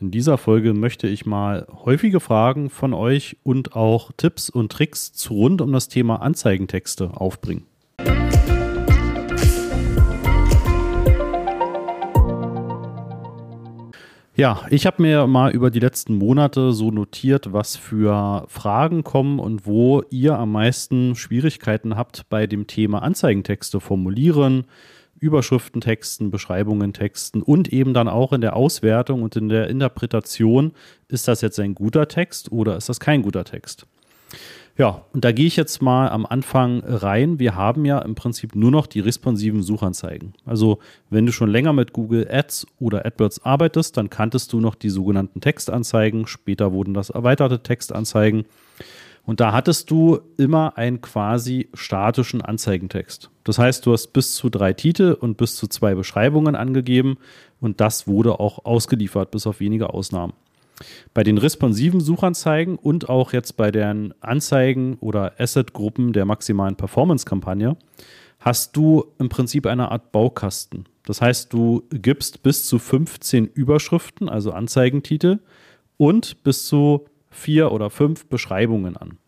In dieser Folge möchte ich mal häufige Fragen von euch und auch Tipps und Tricks zu rund um das Thema Anzeigentexte aufbringen. Ja, ich habe mir mal über die letzten Monate so notiert, was für Fragen kommen und wo ihr am meisten Schwierigkeiten habt bei dem Thema Anzeigentexte formulieren, Überschriften texten, Beschreibungen texten und eben dann auch in der Auswertung und in der Interpretation, ist das jetzt ein guter Text oder ist das kein guter Text? Ja, und da gehe ich jetzt mal am Anfang rein. Wir haben ja im Prinzip nur noch die responsiven Suchanzeigen. Also wenn du schon länger mit Google Ads oder AdWords arbeitest, dann kanntest du noch die sogenannten Textanzeigen. Später wurden das erweiterte Textanzeigen. Und da hattest du immer einen quasi statischen Anzeigentext. Das heißt, du hast bis zu drei Titel und bis zu zwei Beschreibungen angegeben und das wurde auch ausgeliefert, bis auf wenige Ausnahmen. Bei den responsiven Suchanzeigen und auch jetzt bei den Anzeigen oder Asset-Gruppen der maximalen Performance-Kampagne hast du im Prinzip eine Art Baukasten. Das heißt, du gibst bis zu 15 Überschriften, also Anzeigentitel, und bis zu vier oder fünf Beschreibungen an.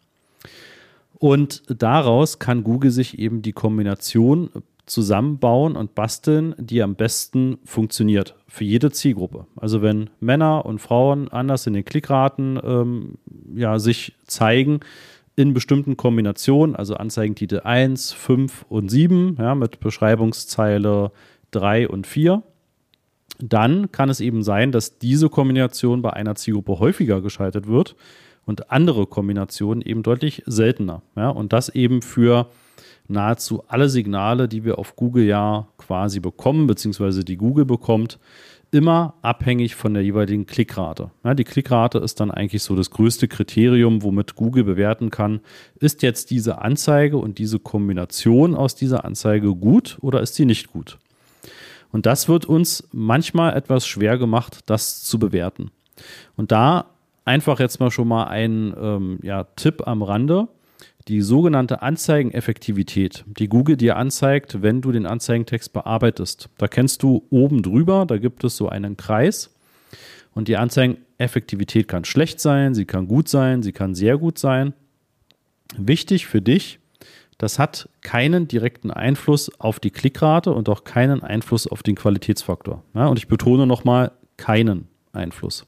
Und daraus kann Google sich eben die Kombination zusammenbauen und basteln, die am besten funktioniert für jede Zielgruppe. Also wenn Männer und Frauen anders in den Klickraten ähm, ja, sich zeigen in bestimmten Kombinationen, also Anzeigentitel 1, 5 und 7, ja, mit Beschreibungszeile 3 und 4, dann kann es eben sein, dass diese Kombination bei einer Zielgruppe häufiger geschaltet wird und andere Kombinationen eben deutlich seltener. Ja, und das eben für nahezu alle Signale, die wir auf Google ja quasi bekommen, beziehungsweise die Google bekommt, immer abhängig von der jeweiligen Klickrate. Ja, die Klickrate ist dann eigentlich so das größte Kriterium, womit Google bewerten kann, ist jetzt diese Anzeige und diese Kombination aus dieser Anzeige gut oder ist sie nicht gut. Und das wird uns manchmal etwas schwer gemacht, das zu bewerten. Und da einfach jetzt mal schon mal ein ähm, ja, Tipp am Rande. Die sogenannte Anzeigeneffektivität, die Google dir anzeigt, wenn du den Anzeigentext bearbeitest. Da kennst du oben drüber, da gibt es so einen Kreis. Und die Anzeigeneffektivität kann schlecht sein, sie kann gut sein, sie kann sehr gut sein. Wichtig für dich, das hat keinen direkten Einfluss auf die Klickrate und auch keinen Einfluss auf den Qualitätsfaktor. Ja, und ich betone nochmal, keinen Einfluss.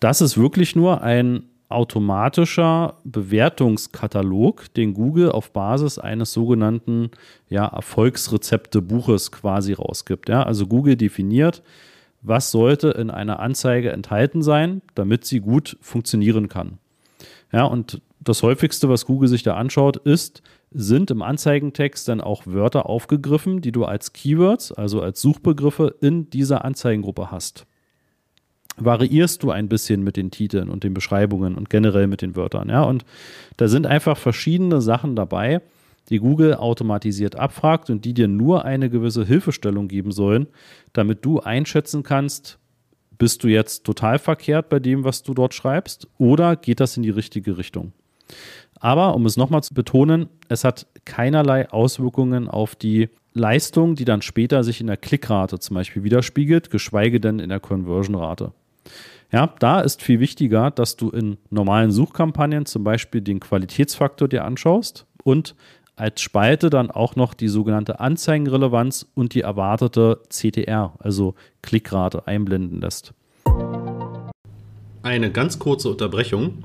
Das ist wirklich nur ein automatischer Bewertungskatalog, den Google auf Basis eines sogenannten ja, Erfolgsrezepte-Buches quasi rausgibt. Ja? Also Google definiert, was sollte in einer Anzeige enthalten sein, damit sie gut funktionieren kann. Ja, und das häufigste, was Google sich da anschaut, ist, sind im Anzeigentext dann auch Wörter aufgegriffen, die du als Keywords, also als Suchbegriffe in dieser Anzeigengruppe hast variierst du ein bisschen mit den Titeln und den Beschreibungen und generell mit den Wörtern. Ja? Und da sind einfach verschiedene Sachen dabei, die Google automatisiert abfragt und die dir nur eine gewisse Hilfestellung geben sollen, damit du einschätzen kannst, bist du jetzt total verkehrt bei dem, was du dort schreibst, oder geht das in die richtige Richtung? Aber um es nochmal zu betonen, es hat keinerlei Auswirkungen auf die Leistung, die dann später sich in der Klickrate zum Beispiel widerspiegelt, geschweige denn in der Conversion-Rate. Ja, da ist viel wichtiger, dass du in normalen Suchkampagnen zum Beispiel den Qualitätsfaktor dir anschaust und als Spalte dann auch noch die sogenannte Anzeigenrelevanz und die erwartete CTR, also Klickrate, einblenden lässt. Eine ganz kurze Unterbrechung.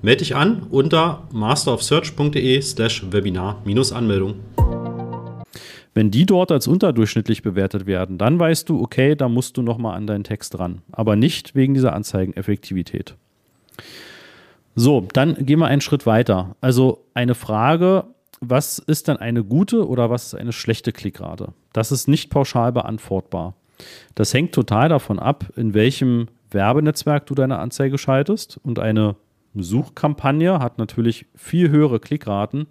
Melde dich an unter masterofsearch.de slash Webinar-Anmeldung. Wenn die dort als unterdurchschnittlich bewertet werden, dann weißt du, okay, da musst du nochmal an deinen Text ran. Aber nicht wegen dieser Anzeigeneffektivität. So, dann gehen wir einen Schritt weiter. Also eine Frage, was ist dann eine gute oder was ist eine schlechte Klickrate? Das ist nicht pauschal beantwortbar. Das hängt total davon ab, in welchem Werbenetzwerk du deine Anzeige schaltest. Und eine Suchkampagne hat natürlich viel höhere Klickraten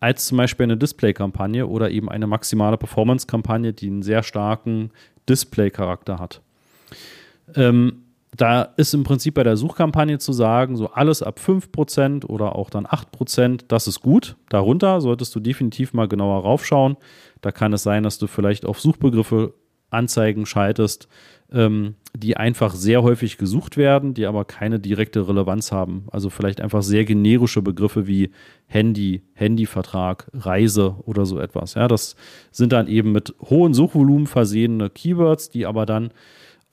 als zum Beispiel eine Display-Kampagne oder eben eine maximale Performance-Kampagne, die einen sehr starken Display-Charakter hat. Ähm, da ist im Prinzip bei der Suchkampagne zu sagen, so alles ab 5% oder auch dann 8%, das ist gut. Darunter solltest du definitiv mal genauer raufschauen. Da kann es sein, dass du vielleicht auf Suchbegriffe Anzeigen schaltest, ähm, die einfach sehr häufig gesucht werden, die aber keine direkte Relevanz haben. Also vielleicht einfach sehr generische Begriffe wie Handy, Handyvertrag, Reise oder so etwas. Ja, das sind dann eben mit hohem Suchvolumen versehene Keywords, die aber dann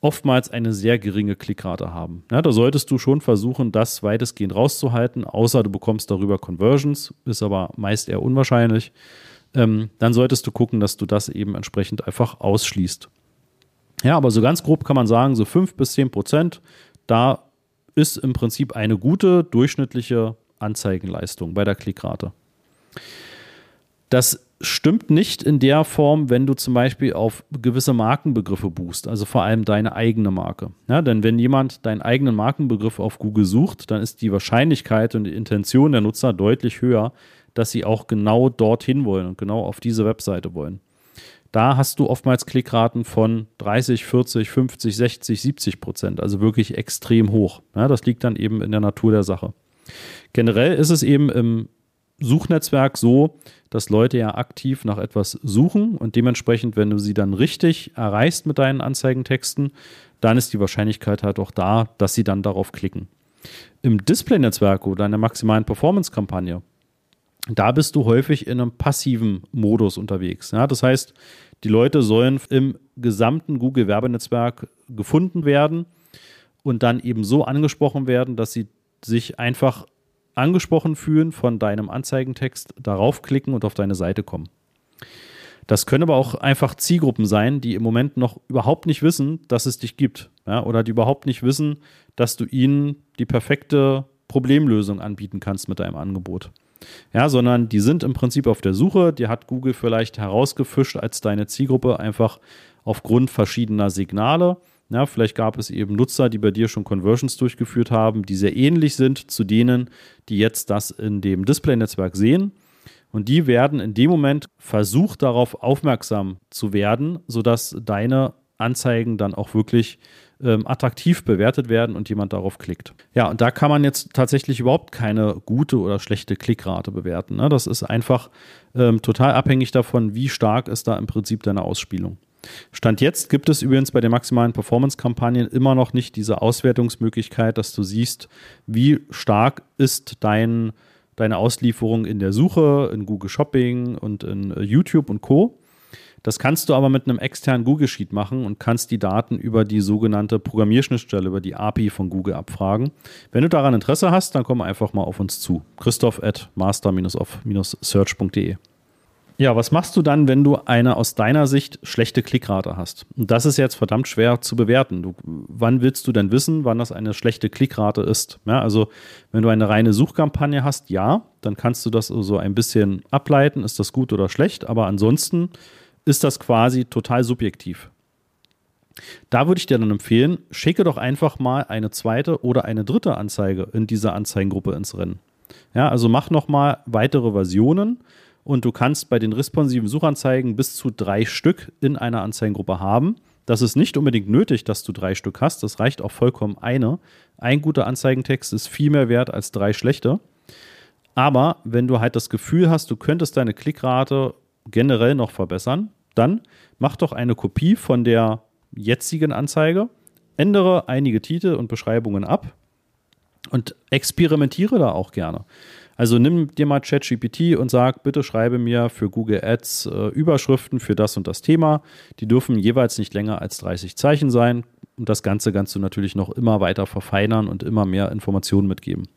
oftmals eine sehr geringe Klickrate haben. Ja, da solltest du schon versuchen, das weitestgehend rauszuhalten, außer du bekommst darüber Conversions, ist aber meist eher unwahrscheinlich. Ähm, dann solltest du gucken, dass du das eben entsprechend einfach ausschließt. Ja, aber so ganz grob kann man sagen, so 5 bis 10 Prozent, da ist im Prinzip eine gute durchschnittliche Anzeigenleistung bei der Klickrate. Das stimmt nicht in der Form, wenn du zum Beispiel auf gewisse Markenbegriffe buchst, also vor allem deine eigene Marke. Ja, denn wenn jemand deinen eigenen Markenbegriff auf Google sucht, dann ist die Wahrscheinlichkeit und die Intention der Nutzer deutlich höher, dass sie auch genau dorthin wollen und genau auf diese Webseite wollen. Da hast du oftmals Klickraten von 30, 40, 50, 60, 70 Prozent, also wirklich extrem hoch. Ja, das liegt dann eben in der Natur der Sache. Generell ist es eben im Suchnetzwerk so, dass Leute ja aktiv nach etwas suchen und dementsprechend, wenn du sie dann richtig erreichst mit deinen Anzeigentexten, dann ist die Wahrscheinlichkeit halt auch da, dass sie dann darauf klicken. Im Display-Netzwerk oder in der maximalen Performance-Kampagne, da bist du häufig in einem passiven Modus unterwegs. Ja, das heißt, die Leute sollen im gesamten Google-Werbenetzwerk gefunden werden und dann eben so angesprochen werden, dass sie sich einfach angesprochen fühlen von deinem Anzeigentext, darauf klicken und auf deine Seite kommen. Das können aber auch einfach Zielgruppen sein, die im Moment noch überhaupt nicht wissen, dass es dich gibt. Ja, oder die überhaupt nicht wissen, dass du ihnen die perfekte Problemlösung anbieten kannst mit deinem Angebot. Ja, sondern die sind im Prinzip auf der Suche, die hat Google vielleicht herausgefischt als deine Zielgruppe, einfach aufgrund verschiedener Signale. Ja, vielleicht gab es eben Nutzer, die bei dir schon Conversions durchgeführt haben, die sehr ähnlich sind zu denen, die jetzt das in dem Display-Netzwerk sehen. Und die werden in dem Moment versucht, darauf aufmerksam zu werden, sodass deine Anzeigen dann auch wirklich ähm, attraktiv bewertet werden und jemand darauf klickt. Ja, und da kann man jetzt tatsächlich überhaupt keine gute oder schlechte Klickrate bewerten. Ne? Das ist einfach ähm, total abhängig davon, wie stark ist da im Prinzip deine Ausspielung. Stand jetzt gibt es übrigens bei den maximalen Performance-Kampagnen immer noch nicht diese Auswertungsmöglichkeit, dass du siehst, wie stark ist dein, deine Auslieferung in der Suche, in Google Shopping und in äh, YouTube und Co. Das kannst du aber mit einem externen Google Sheet machen und kannst die Daten über die sogenannte Programmierschnittstelle, über die API von Google abfragen. Wenn du daran Interesse hast, dann komm einfach mal auf uns zu. Christoph at master-of-search.de. Ja, was machst du dann, wenn du eine aus deiner Sicht schlechte Klickrate hast? Und das ist jetzt verdammt schwer zu bewerten. Du, wann willst du denn wissen, wann das eine schlechte Klickrate ist? Ja, also, wenn du eine reine Suchkampagne hast, ja, dann kannst du das so ein bisschen ableiten, ist das gut oder schlecht, aber ansonsten ist das quasi total subjektiv. Da würde ich dir dann empfehlen, schicke doch einfach mal eine zweite oder eine dritte Anzeige in dieser Anzeigengruppe ins Rennen. Ja, also mach nochmal weitere Versionen und du kannst bei den responsiven Suchanzeigen bis zu drei Stück in einer Anzeigengruppe haben. Das ist nicht unbedingt nötig, dass du drei Stück hast. Das reicht auch vollkommen eine. Ein guter Anzeigentext ist viel mehr wert als drei schlechte. Aber wenn du halt das Gefühl hast, du könntest deine Klickrate generell noch verbessern, dann mach doch eine Kopie von der jetzigen Anzeige, ändere einige Titel und Beschreibungen ab und experimentiere da auch gerne. Also nimm dir mal ChatGPT und sag, bitte schreibe mir für Google Ads äh, Überschriften für das und das Thema. Die dürfen jeweils nicht länger als 30 Zeichen sein. Und das Ganze kannst du natürlich noch immer weiter verfeinern und immer mehr Informationen mitgeben.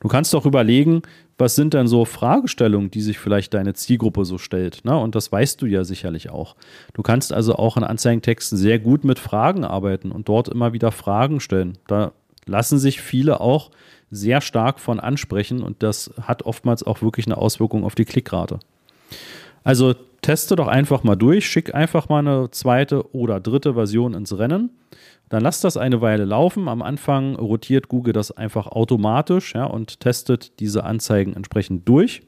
Du kannst auch überlegen, was sind denn so Fragestellungen, die sich vielleicht deine Zielgruppe so stellt. Ne? Und das weißt du ja sicherlich auch. Du kannst also auch in Anzeigentexten sehr gut mit Fragen arbeiten und dort immer wieder Fragen stellen. Da lassen sich viele auch sehr stark von ansprechen und das hat oftmals auch wirklich eine Auswirkung auf die Klickrate. Also teste doch einfach mal durch, schick einfach mal eine zweite oder dritte Version ins Rennen. Dann lass das eine Weile laufen. Am Anfang rotiert Google das einfach automatisch ja, und testet diese Anzeigen entsprechend durch.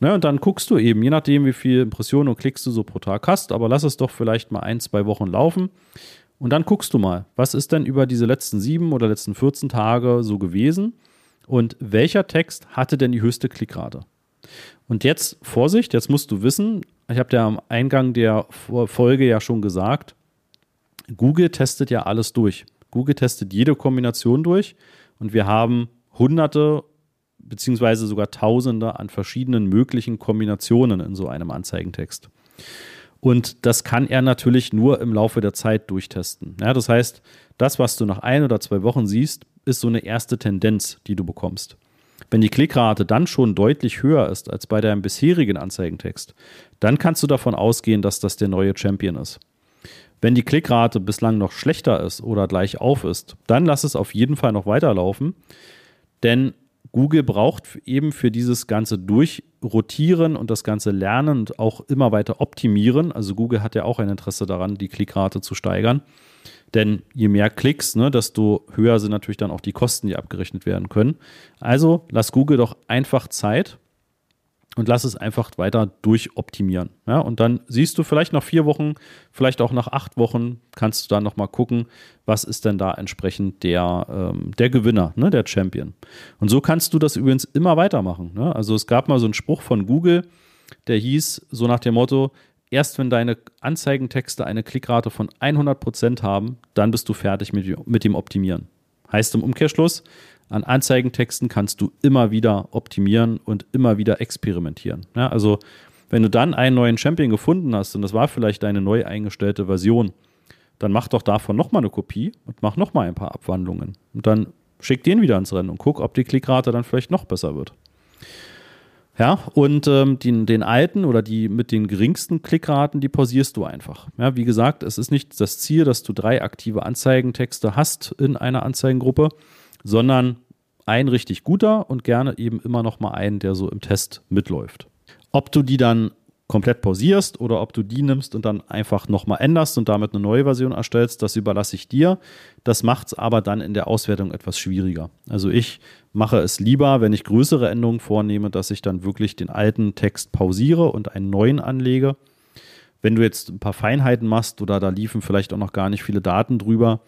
Ne, und dann guckst du eben, je nachdem, wie viele Impressionen und Klicks du so pro Tag hast, aber lass es doch vielleicht mal ein, zwei Wochen laufen. Und dann guckst du mal, was ist denn über diese letzten sieben oder letzten 14 Tage so gewesen und welcher Text hatte denn die höchste Klickrate? Und jetzt, Vorsicht, jetzt musst du wissen, ich habe dir am Eingang der Folge ja schon gesagt, Google testet ja alles durch. Google testet jede Kombination durch und wir haben hunderte beziehungsweise sogar tausende an verschiedenen möglichen Kombinationen in so einem Anzeigentext. Und das kann er natürlich nur im Laufe der Zeit durchtesten. Ja, das heißt, das, was du nach ein oder zwei Wochen siehst, ist so eine erste Tendenz, die du bekommst. Wenn die Klickrate dann schon deutlich höher ist als bei deinem bisherigen Anzeigentext, dann kannst du davon ausgehen, dass das der neue Champion ist. Wenn die Klickrate bislang noch schlechter ist oder gleich auf ist, dann lass es auf jeden Fall noch weiterlaufen, denn Google braucht eben für dieses ganze Durchrotieren und das ganze Lernen und auch immer weiter optimieren. Also Google hat ja auch ein Interesse daran, die Klickrate zu steigern. Denn je mehr Klicks, ne, desto höher sind natürlich dann auch die Kosten, die abgerechnet werden können. Also lass Google doch einfach Zeit und lass es einfach weiter durchoptimieren. Ja, und dann siehst du vielleicht nach vier Wochen, vielleicht auch nach acht Wochen, kannst du dann nochmal gucken, was ist denn da entsprechend der, ähm, der Gewinner, ne, der Champion. Und so kannst du das übrigens immer weitermachen. Ne? Also es gab mal so einen Spruch von Google, der hieß so nach dem Motto, erst wenn deine Anzeigentexte eine Klickrate von 100% haben, dann bist du fertig mit, mit dem Optimieren. Heißt im Umkehrschluss, an Anzeigentexten kannst du immer wieder optimieren und immer wieder experimentieren. Ja, also wenn du dann einen neuen Champion gefunden hast und das war vielleicht deine neu eingestellte Version, dann mach doch davon nochmal eine Kopie und mach nochmal ein paar Abwandlungen. Und dann schick den wieder ins Rennen und guck, ob die Klickrate dann vielleicht noch besser wird. Ja, und ähm, den, den alten oder die mit den geringsten Klickraten, die pausierst du einfach. Ja, wie gesagt, es ist nicht das Ziel, dass du drei aktive Anzeigentexte hast in einer Anzeigengruppe, sondern ein richtig guter und gerne eben immer noch mal einen, der so im Test mitläuft. Ob du die dann komplett pausierst oder ob du die nimmst und dann einfach nochmal änderst und damit eine neue Version erstellst, das überlasse ich dir. Das macht es aber dann in der Auswertung etwas schwieriger. Also ich mache es lieber, wenn ich größere Änderungen vornehme, dass ich dann wirklich den alten Text pausiere und einen neuen anlege. Wenn du jetzt ein paar Feinheiten machst oder da liefen vielleicht auch noch gar nicht viele Daten drüber,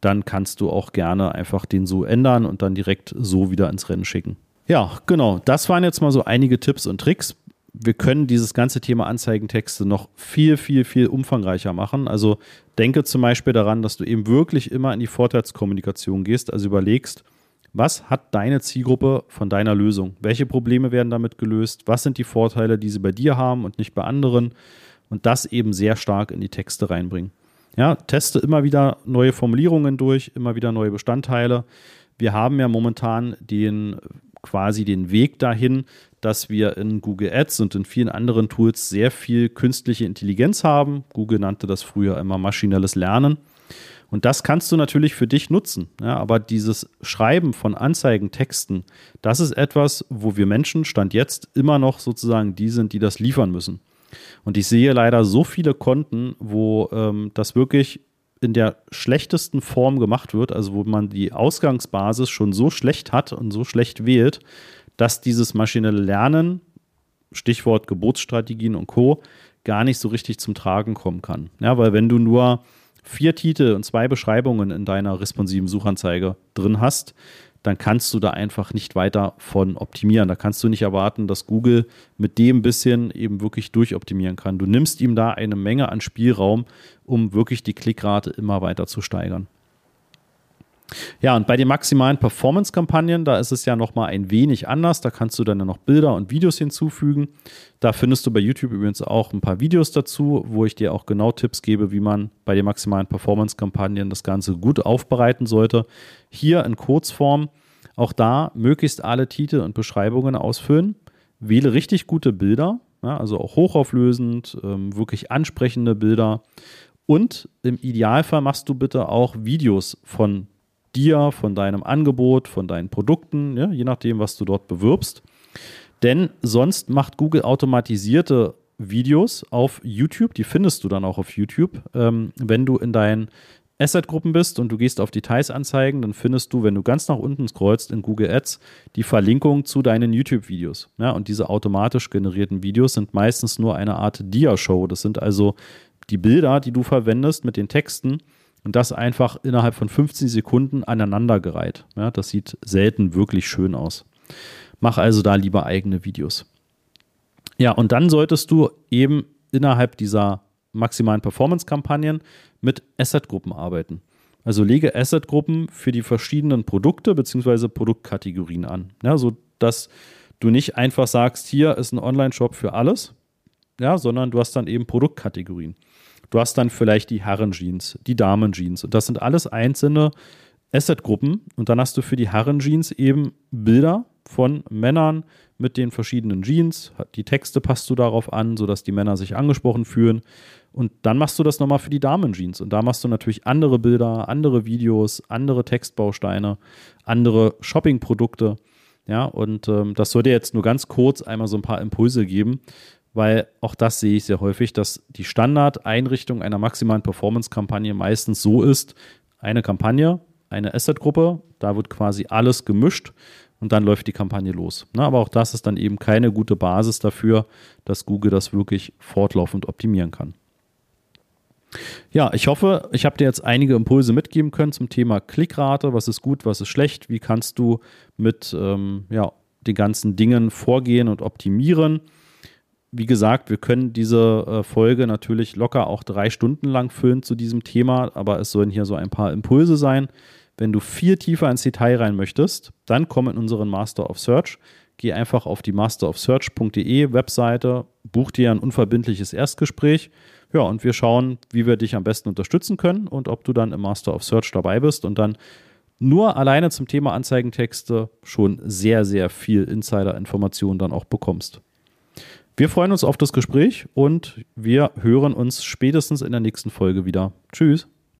dann kannst du auch gerne einfach den so ändern und dann direkt so wieder ins Rennen schicken. Ja, genau. Das waren jetzt mal so einige Tipps und Tricks. Wir können dieses ganze Thema Anzeigentexte noch viel, viel, viel umfangreicher machen. Also denke zum Beispiel daran, dass du eben wirklich immer in die Vorteilskommunikation gehst, also überlegst, was hat deine Zielgruppe von deiner Lösung? Welche Probleme werden damit gelöst? Was sind die Vorteile, die sie bei dir haben und nicht bei anderen? Und das eben sehr stark in die Texte reinbringen. Ja, teste immer wieder neue Formulierungen durch, immer wieder neue Bestandteile. Wir haben ja momentan den quasi den Weg dahin, dass wir in Google Ads und in vielen anderen Tools sehr viel künstliche Intelligenz haben. Google nannte das früher immer maschinelles Lernen. Und das kannst du natürlich für dich nutzen. Ja, aber dieses Schreiben von Anzeigen, Texten, das ist etwas, wo wir Menschen Stand jetzt immer noch sozusagen die sind, die das liefern müssen. Und ich sehe leider so viele Konten, wo ähm, das wirklich in der schlechtesten Form gemacht wird, also wo man die Ausgangsbasis schon so schlecht hat und so schlecht wählt, dass dieses maschinelle Lernen, Stichwort Geburtsstrategien und Co., gar nicht so richtig zum Tragen kommen kann. Ja, weil wenn du nur vier Titel und zwei Beschreibungen in deiner responsiven Suchanzeige drin hast, dann kannst du da einfach nicht weiter von optimieren. Da kannst du nicht erwarten, dass Google mit dem bisschen eben wirklich durchoptimieren kann. Du nimmst ihm da eine Menge an Spielraum, um wirklich die Klickrate immer weiter zu steigern. Ja, und bei den maximalen Performance-Kampagnen, da ist es ja nochmal ein wenig anders. Da kannst du dann noch Bilder und Videos hinzufügen. Da findest du bei YouTube übrigens auch ein paar Videos dazu, wo ich dir auch genau Tipps gebe, wie man bei den maximalen Performance-Kampagnen das Ganze gut aufbereiten sollte. Hier in Kurzform auch da möglichst alle Titel und Beschreibungen ausfüllen. Wähle richtig gute Bilder, ja, also auch hochauflösend, ähm, wirklich ansprechende Bilder. Und im Idealfall machst du bitte auch Videos von dir, von deinem Angebot, von deinen Produkten, ja, je nachdem, was du dort bewirbst. Denn sonst macht Google automatisierte Videos auf YouTube, die findest du dann auch auf YouTube. Ähm, wenn du in deinen Asset-Gruppen bist und du gehst auf Details-Anzeigen, dann findest du, wenn du ganz nach unten scrollst in Google Ads, die Verlinkung zu deinen YouTube-Videos. Ja, und diese automatisch generierten Videos sind meistens nur eine Art Dia-Show. Das sind also die Bilder, die du verwendest mit den Texten und das einfach innerhalb von 15 Sekunden aneinandergereiht. Ja, das sieht selten wirklich schön aus. Mach also da lieber eigene Videos. Ja, und dann solltest du eben innerhalb dieser maximalen Performance-Kampagnen mit Asset-Gruppen arbeiten. Also lege Asset-Gruppen für die verschiedenen Produkte bzw. Produktkategorien an. Ja, so dass du nicht einfach sagst, hier ist ein Online-Shop für alles, ja, sondern du hast dann eben Produktkategorien. Du hast dann vielleicht die Herren-Jeans, die Damen-Jeans. Und das sind alles einzelne Asset-Gruppen. Und dann hast du für die Herren-Jeans eben Bilder von Männern mit den verschiedenen Jeans. Die Texte passt du darauf an, sodass die Männer sich angesprochen fühlen. Und dann machst du das nochmal für die Damen-Jeans. Und da machst du natürlich andere Bilder, andere Videos, andere Textbausteine, andere Shopping-Produkte. Ja, und ähm, das soll dir jetzt nur ganz kurz einmal so ein paar Impulse geben, weil auch das sehe ich sehr häufig, dass die Standardeinrichtung einer maximalen Performance-Kampagne meistens so ist, eine Kampagne, eine Asset-Gruppe, da wird quasi alles gemischt und dann läuft die Kampagne los. Na, aber auch das ist dann eben keine gute Basis dafür, dass Google das wirklich fortlaufend optimieren kann. Ja, ich hoffe, ich habe dir jetzt einige Impulse mitgeben können zum Thema Klickrate. Was ist gut, was ist schlecht? Wie kannst du mit ähm, ja, den ganzen Dingen vorgehen und optimieren? Wie gesagt, wir können diese äh, Folge natürlich locker auch drei Stunden lang füllen zu diesem Thema, aber es sollen hier so ein paar Impulse sein. Wenn du viel tiefer ins Detail rein möchtest, dann komm in unseren Master of Search. Geh einfach auf die masterofsearch.de Webseite, buch dir ein unverbindliches Erstgespräch. Ja, und wir schauen, wie wir dich am besten unterstützen können und ob du dann im Master of Search dabei bist und dann nur alleine zum Thema Anzeigentexte schon sehr, sehr viel Insider-Informationen dann auch bekommst. Wir freuen uns auf das Gespräch und wir hören uns spätestens in der nächsten Folge wieder. Tschüss.